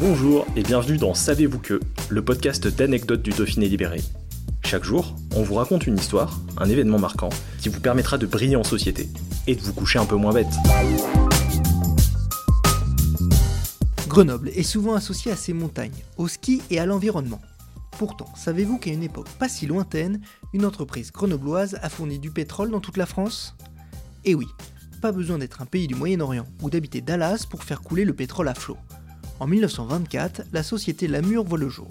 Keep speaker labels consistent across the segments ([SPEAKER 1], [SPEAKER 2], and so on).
[SPEAKER 1] Bonjour et bienvenue dans Savez-vous que, le podcast d'anecdotes du Dauphiné libéré. Chaque jour, on vous raconte une histoire, un événement marquant, qui vous permettra de briller en société et de vous coucher un peu moins bête.
[SPEAKER 2] Grenoble est souvent associée à ses montagnes, au ski et à l'environnement. Pourtant, savez-vous qu'à une époque pas si lointaine, une entreprise grenobloise a fourni du pétrole dans toute la France? Eh oui, pas besoin d'être un pays du Moyen-Orient ou d'habiter Dallas pour faire couler le pétrole à flot. En 1924, la société Lamur voit le jour.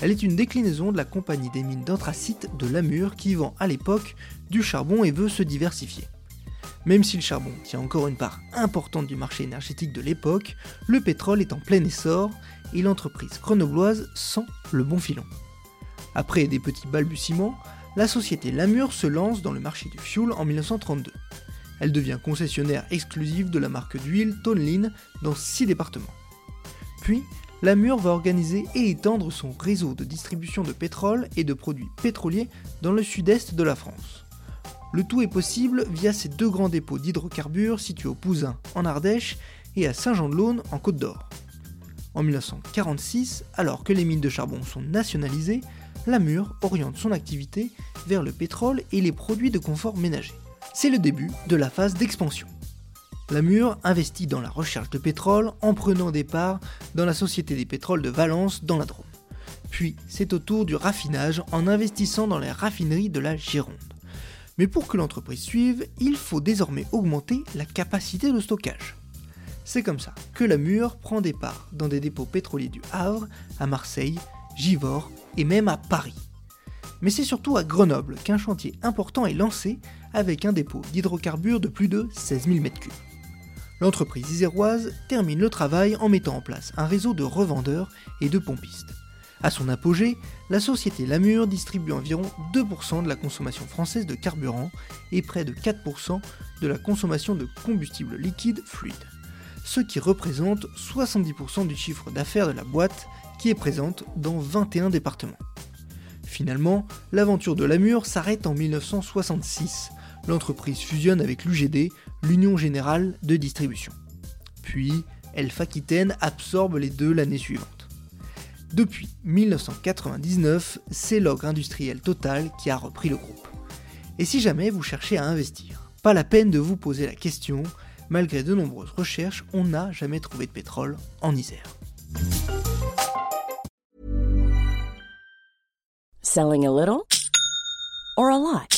[SPEAKER 2] Elle est une déclinaison de la compagnie des mines d'anthracite de Lamur qui vend à l'époque du charbon et veut se diversifier. Même si le charbon tient encore une part importante du marché énergétique de l'époque, le pétrole est en plein essor et l'entreprise grenobloise sent le bon filon. Après des petits balbutiements, la société Lamur se lance dans le marché du fuel en 1932. Elle devient concessionnaire exclusive de la marque d'huile Tonlin dans 6 départements. Puis, Lamur va organiser et étendre son réseau de distribution de pétrole et de produits pétroliers dans le sud-est de la France. Le tout est possible via ces deux grands dépôts d'hydrocarbures situés au Pouzin en Ardèche et à Saint-Jean-de-Laune en Côte d'Or. En 1946, alors que les mines de charbon sont nationalisées, Lamur oriente son activité vers le pétrole et les produits de confort ménager. C'est le début de la phase d'expansion. Lamur investit dans la recherche de pétrole en prenant des parts dans la Société des pétroles de Valence dans la Drôme. Puis c'est au tour du raffinage en investissant dans les raffineries de la Gironde. Mais pour que l'entreprise suive, il faut désormais augmenter la capacité de stockage. C'est comme ça que Lamur prend des parts dans des dépôts pétroliers du Havre, à Marseille, Givors et même à Paris. Mais c'est surtout à Grenoble qu'un chantier important est lancé avec un dépôt d'hydrocarbures de plus de 16 000 m3 l'entreprise iséroise termine le travail en mettant en place un réseau de revendeurs et de pompistes. À son apogée, la société Lamur distribue environ 2% de la consommation française de carburant et près de 4% de la consommation de combustible liquide fluide, ce qui représente 70% du chiffre d'affaires de la boîte qui est présente dans 21 départements. Finalement, l'aventure de Lamur s'arrête en 1966 l'entreprise fusionne avec l'UGD, l'Union Générale de Distribution. Puis, Elf Aquitaine absorbe les deux l'année suivante. Depuis 1999, c'est l'ogre industriel Total qui a repris le groupe. Et si jamais vous cherchez à investir, pas la peine de vous poser la question, malgré de nombreuses recherches, on n'a jamais trouvé de pétrole en Isère.
[SPEAKER 3] Selling a little or a lot?